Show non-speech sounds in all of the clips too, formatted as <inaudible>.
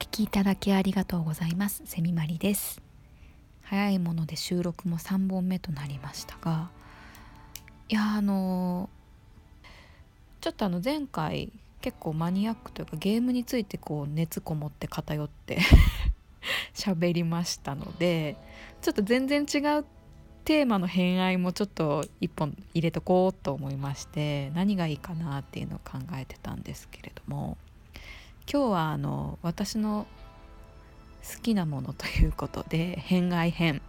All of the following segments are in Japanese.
聞きいただきありがとうございます。セミマリです。早いもので収録も3本目となりましたがいやあのちょっとあの前回結構マニアックというかゲームについてこう熱こもって偏って <laughs> 喋りましたのでちょっと全然違うテーマの偏愛もちょっと一本入れとこうと思いまして何がいいかなっていうのを考えてたんですけれども今日はあの私の好きなものということで偏愛編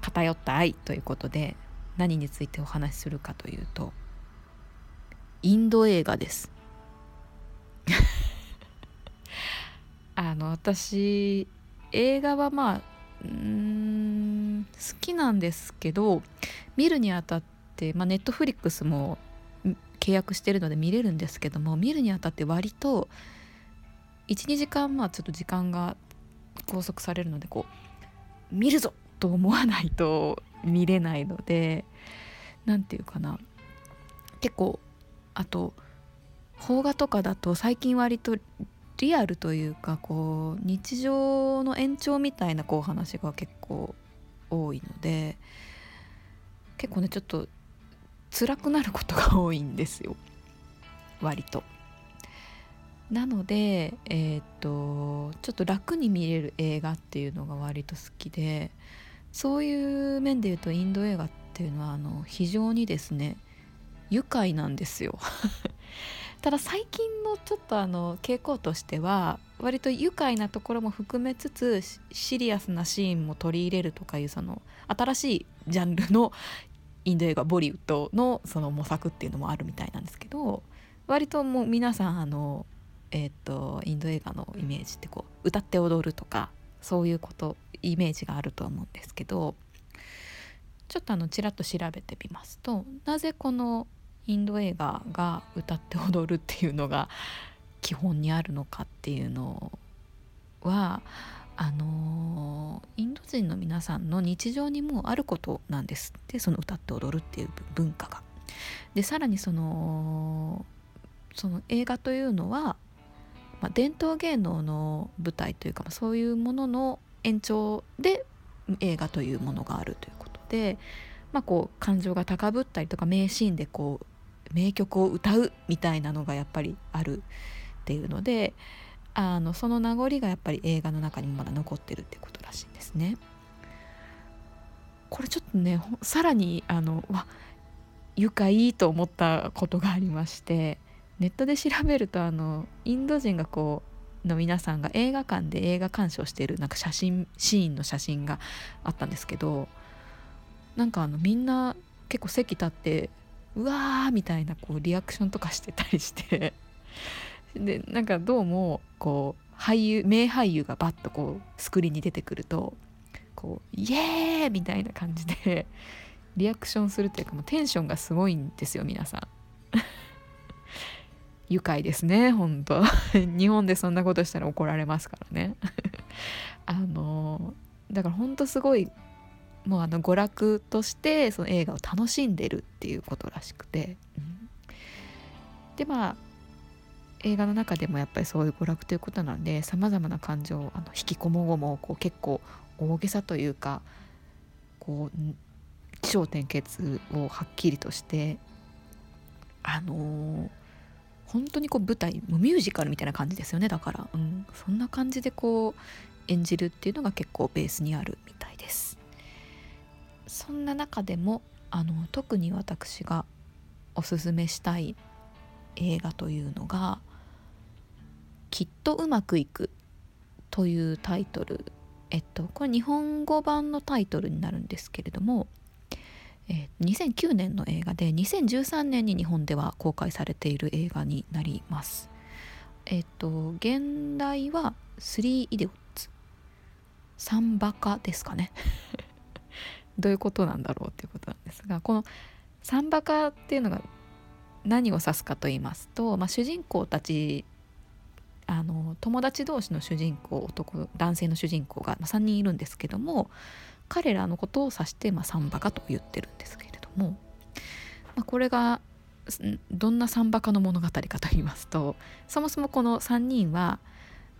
偏った愛ということで何についてお話しするかというとインド映画です。<laughs> あの私映画はまあうん好きなんですけど見るにあたってまあネットフリックスも契約してるので見れるんですけども見るにあたって割と12時間まあちょっと時間が拘束されるのでこう見るぞと思わないと見れないので何て言うかな。結構あと邦画とかだと最近割とリアルというかこう日常の延長みたいなこう話が結構多いので結構ねちょっと辛くなることが多いんですよ割と。なのでえー、っとちょっと楽に見れる映画っていうのが割と好きでそういう面で言うとインド映画っていうのはあの非常にですね愉快なんですよ <laughs> ただ最近のちょっとあの傾向としては割と愉快なところも含めつつシリアスなシーンも取り入れるとかいうその新しいジャンルのインド映画ボリウッドのその模索っていうのもあるみたいなんですけど割ともう皆さんあのえっ、ー、とインド映画のイメージってこう歌って踊るとかそういうことイメージがあると思うんですけどちょっとあのちらっと調べてみますとなぜこのインド映画が歌って踊るっていうのが基本にあるのかっていうのは人の皆さんの日常にもあることなんですってその歌って踊るっていう文化が。でさらにそのその映画というのは、まあ、伝統芸能の舞台というか、ま、そういうものの延長で映画というものがあるということで、まあ、こう感情が高ぶったりとか名シーンでこう名曲を歌うみたいなのがやっぱりあるっていうのであのその名残がやっぱり映画の中にもまだ残ってるってことらしいんですね。これちょっとねさらにあのわ愉快と思ったことがありましてネットで調べるとあのインド人がこうの皆さんが映画館で映画鑑賞しているなんか写真シーンの写真があったんですけどなんかあのみんな結構席立ってうわーみたいなこうリアクションとかしてたりしてでなんかどうもこう俳優名俳優がバッとこうスクリーンに出てくるとこうイエーイ!みたいな感じでリアクションするっていうかもうテンションがすごいんですよ皆さん。<laughs> 愉快ですね本当。<laughs> 日本でそんなことしたら怒られますからね。<laughs> あのだから本当すごいもうあの娯楽としてその映画を楽しんでるっていうことらしくて、うん、でまあ映画の中でもやっぱりそういう娯楽ということなんでさまざまな感情あの引きこもごもこう結構大げさというかこう起承転結をはっきりとしてあのー、本当にこう舞台ミュージカルみたいな感じですよねだから、うん、そんな感じでこう演じるっていうのが結構ベースにあるみたいです。そんな中でもあの特に私がおすすめしたい映画というのが「きっとうまくいく」というタイトル。えっとこれ日本語版のタイトルになるんですけれどもえー、2009年の映画で2013年に日本では公開されている映画になります。えっ、と現代は「スリー・イデオッツ」「サンバカ」ですかね。<laughs> どういうことなんだろうっていうことなんですがこの「サンバカ」っていうのが何を指すかと言いますと、まあ、主人公たちあの友達同士の主人公男男性の主人公が3人いるんですけども彼らのことを指して、まあ、サンバカと言ってるんですけれども、まあ、これがどんなサンバカの物語かと言いますとそもそもこの3人は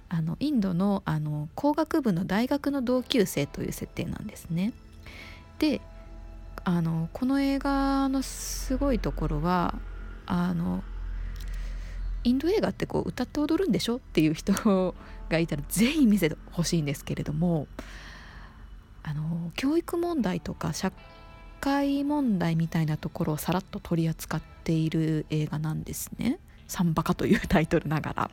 あのインドのあの工学部の大学の同級生という設定なんですね。であのこの映画のすごいところはあのインド映画ってこう歌って踊るんでしょっていう人がいたらぜひ見せてほしいんですけれどもあの教育問題とか社会問題みたいなところをさらっと取り扱っている映画なんですね。サンバカというタイトルながら。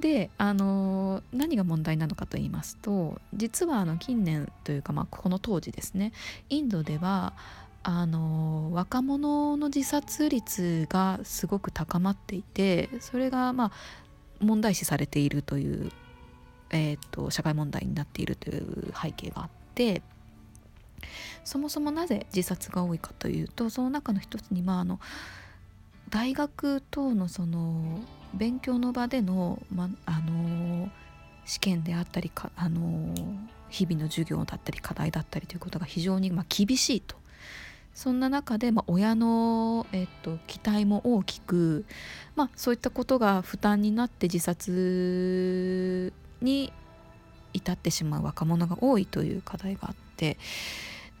であの何が問題なのかと言いますと実はあの近年というか、まあ、この当時ですねインドではあの若者の自殺率がすごく高まっていてそれがまあ問題視されているという、えーと、社会問題になっているという背景があってそもそもなぜ自殺が多いかというとその中の一つに、まあ、あの大学等のその勉強の場での,、まあの試験であったりか、あの日々の授業だったり課題だったりということが非常に、まあ、厳しいとそんな中で、まあ、親の、えっと、期待も大きく、まあ、そういったことが負担になって自殺に至ってしまう若者が多いという課題があって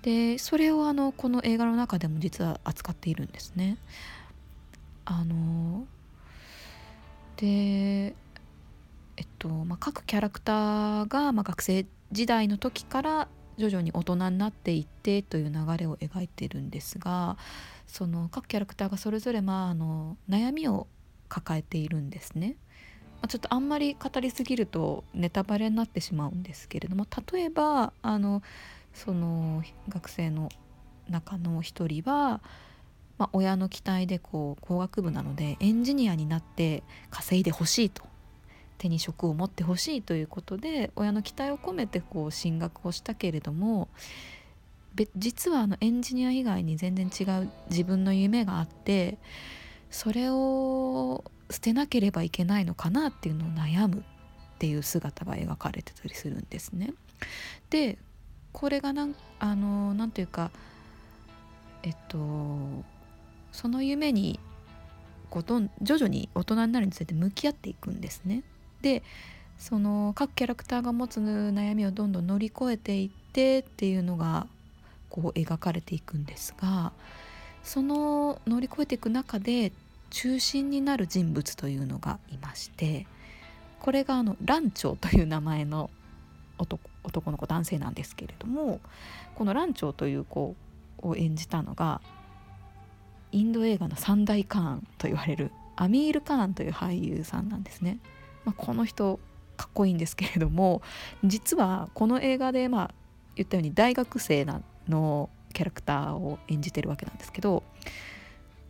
でそれをあのこの映画の中でも実は扱っているんですね。あのでえっとまあ、各キャラクターが、まあ、学生時代の時から徐々に大人になっていってという流れを描いてるんですがその各キャラクターがそれぞれ、まあ、あの悩みを抱えているんですね。ちょっとあんまり語りすぎるとネタバレになってしまうんですけれども例えばあのその学生の中の一人は、まあ、親の期待でこう工学部なのでエンジニアになって稼いでほしいと手に職を持ってほしいということで親の期待を込めてこう進学をしたけれども実はあのエンジニア以外に全然違う自分の夢があってそれを捨てなければいけないのかなっていうのを悩むっていう姿が描かれてたりするんですね。でこれがなんあのなんというかえっとその夢にこうどん徐々に大人になるにつれて向き合っていくんですね。でその各キャラクターが持つ悩みをどんどん乗り越えていってっていうのがこう描かれていくんですがその乗り越えていく中で中心になる人物というのがいましてこれがあのランチョウという名前の男男の子男性なんですけれどもこのランチョウという子を演じたのがインド映画の三大カーンと言われるアミール・カーンという俳優さんなんですね。まあ、この人かっこいいんですけれども実はこの映画でまあ言ったように大学生のキャラクターを演じてるわけなんですけど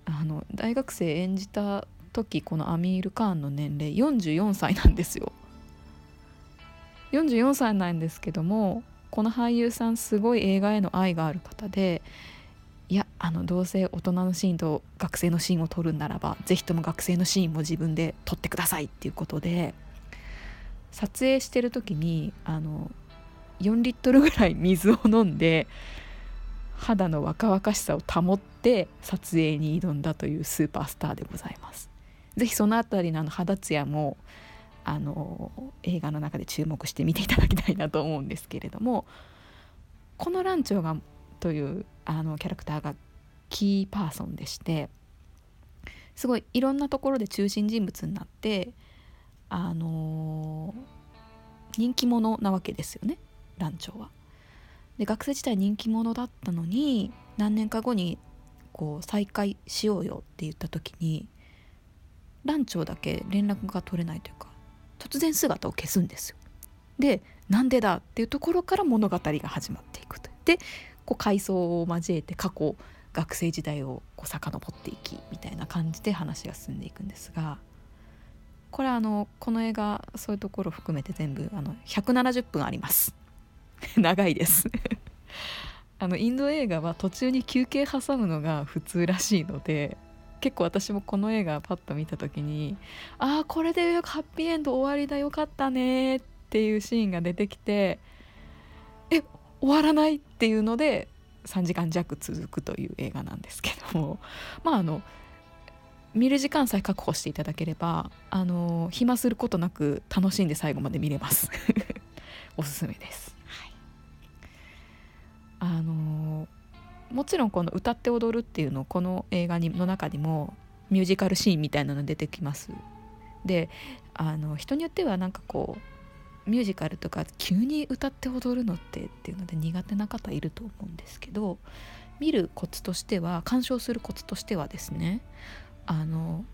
あの大学生演じた時このアミール・カーンの年齢44歳なんですよ。44歳なんですけどもこの俳優さんすごい映画への愛がある方でいやあのどうせ大人のシーンと学生のシーンを撮るんならば是非とも学生のシーンも自分で撮ってくださいっていうことで撮影してる時にあの4リットルぐらい水を飲んで肌の若々しさを保って撮影に挑んだというスーパースターでございます。ぜひその辺りのあの肌ツヤもあの映画の中で注目して見ていただきたいなと思うんですけれどもこのランチョウがというあのキャラクターがキーパーソンでしてすごいいろんなところで中心人物になってあの人気者なわけですよねランチョウは。で学生時代人気者だったのに何年か後にこう再会しようよって言った時にランチョウだけ連絡が取れないというか突然姿を消すんですよ。でなんでだっていうところから物語が始まっていくと。でこう回想を交えて過去学生時代をこう遡っていきみたいな感じで話が進んでいくんですがこれあのこの映画そういうところ含めて全部あの170分あります。<laughs> 長いです。<laughs> あのインド映画は途中に休憩挟むのが普通らしいので結構私もこの映画パッと見た時にああこれでよくハッピーエンド終わりだよかったねっていうシーンが出てきて終わらないっていうので3時間弱続くという映画なんですけども。<laughs> まああの見る時間さえ確保していただければあの暇することなく楽しんで最後まで見れます。<laughs> おすすめです、はい、あのもちろんこの歌って踊るっていうのこの映画にの中にもミュージカルシーンみたいなの出てきます。であの人によってはなんかこうミュージカルとか急に歌って踊るのってっていうので苦手な方いると思うんですけど見るコツとしては鑑賞するコツとしてはですねあの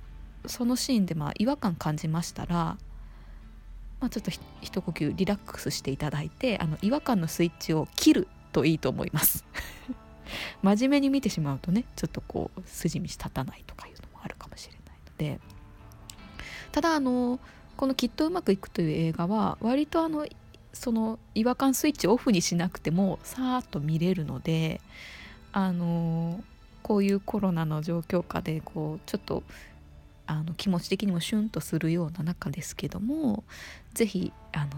そのシーンでまあ違和感感じましたら、まあ、ちょっと一呼吸リラックスしていただいてあの違和感のスイッチを切るといいと思います。<laughs> 真面目に見てしまうとねちょっとこう筋道立たないとかいうのもあるかもしれないので。ただあのこの「きっとうまくいく」という映画は割とあのその違和感スイッチオフにしなくてもさーっと見れるのであのこういうコロナの状況下でこうちょっとあの気持ち的にもシュンとするような中ですけども是非あの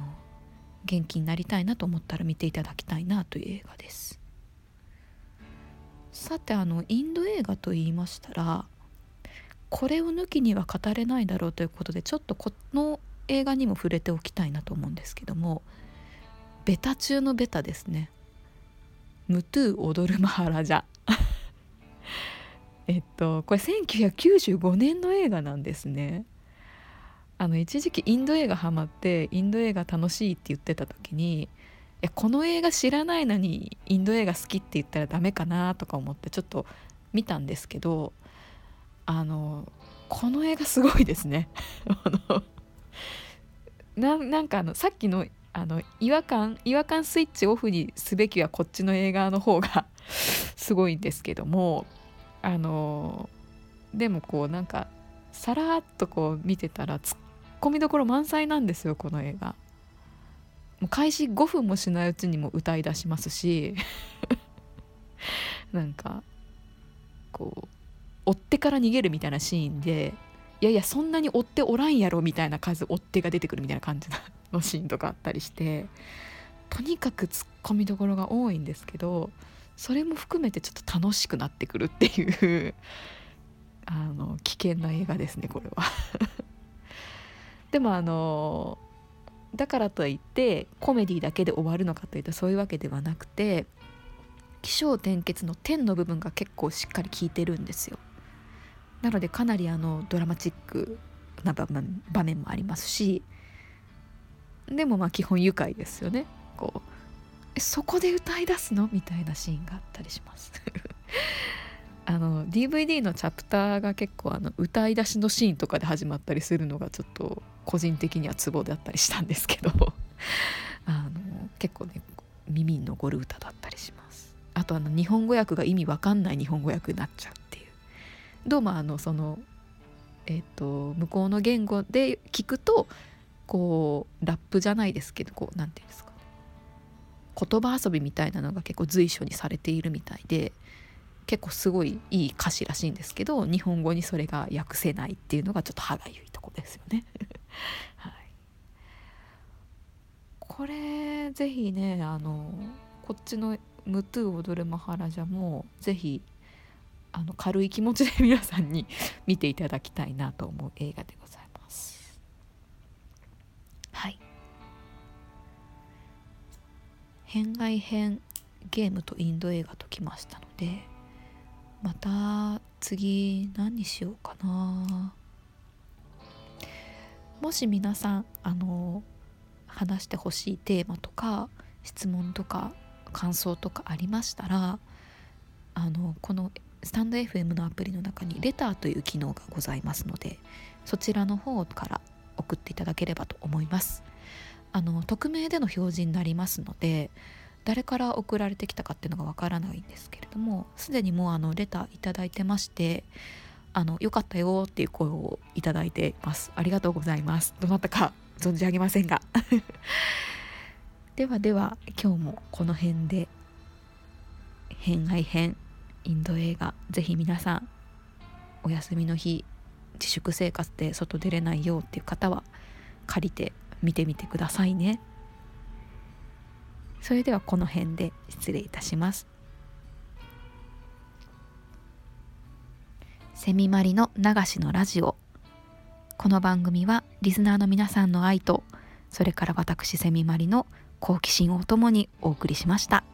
元気になりたいなと思ったら見ていただきたいなという映画です。さてあのインド映画と言いましたらこれを抜きには語れないだろうということでちょっとこの映画にも触れておきたいなと思うんですけどもベタ中のベタですね。ムトゥ踊るマハラジャ。<laughs> えっとこれ1995年の映画なんですね。あの一時期インド映画ハマってインド映画楽しいって言ってた時にやこの映画知らないのにインド映画好きって言ったらダメかなとか思ってちょっと見たんですけどあのこの映画すごいですね。<laughs> なんかあのさっきのあの違和感違和感スイッチオフにすべきはこっちの映画の方が <laughs> すごいんですけどもあのでもこうなんかさらっとこう見てたらツッコミどころ満載なんですよこの映画。もう開始5分もしないうちにも歌い出しますし <laughs> なんかこう追っ手から逃げるみたいなシーンでいやいやそんなに追っておらんやろみたいな数追っ手が出てくるみたいな感じのシーンとかあったりしてとにかくツッコミどころが多いんですけどそれも含めてちょっと楽しくなってくるっていうあの危険な映画ですねこれは。<laughs> でもあのだからといってコメディだけで終わるのかというとそういうわけではなくて起承転結の点の部分が結構しっかり効いてるんですよ。なのでかなりあのドラマチックな場面もありますしでもまあ基本愉快ですよね。こうそこで歌い出すのみたいなシーンがあったりします。<laughs> あの DVD のチャプターが結構あの歌い出しのシーンとかで始まったりするのがちょっと個人的にはツボだったりしたんですけど <laughs> あの結構ね耳に残る歌だったりします。あとあの日本語訳が意味わかんない日本語訳になっちゃうっていう。どうもあのそのえっ、ー、と向こうの言語で聞くとこうラップじゃないですけどこう何て言うんですか言葉遊びみたいなのが結構随所にされているみたいで結構すごいいい歌詞らしいんですけど日本語にそれが訳せないっていうのがちょっと歯がゆいとこですよね。<laughs> はい、これぜひねあのこっちの「ムトゥ踊るマハラジャ」もぜひあの軽い気持ちで皆さんに <laughs> 見ていただきたいなと思う映画でございます。はい編外編ゲームとインド映画ときましたのでまた次何にしようかなもし皆さんあの話してほしいテーマとか質問とか感想とかありましたらあのこのスタンド FM のアプリの中にレターという機能がございますのでそちらの方から送っていただければと思います。あの匿名での表示になりますので誰から送られてきたかっていうのがわからないんですけれどもすでにもうあのレター頂いてましてあの良かったよっていう声をいただいています。ありがとうございます。どなたか存じ上げませんが。<laughs> ではでは今日もこの辺で偏愛編インド映画ぜひ皆さんお休みの日自粛生活で外出れないよっていう方は借りて見てみてくださいね。それではこの辺で失礼いたしますセミマリの流しのラジオこの番組はリスナーの皆さんの愛とそれから私セミマリの好奇心をともにお送りしました。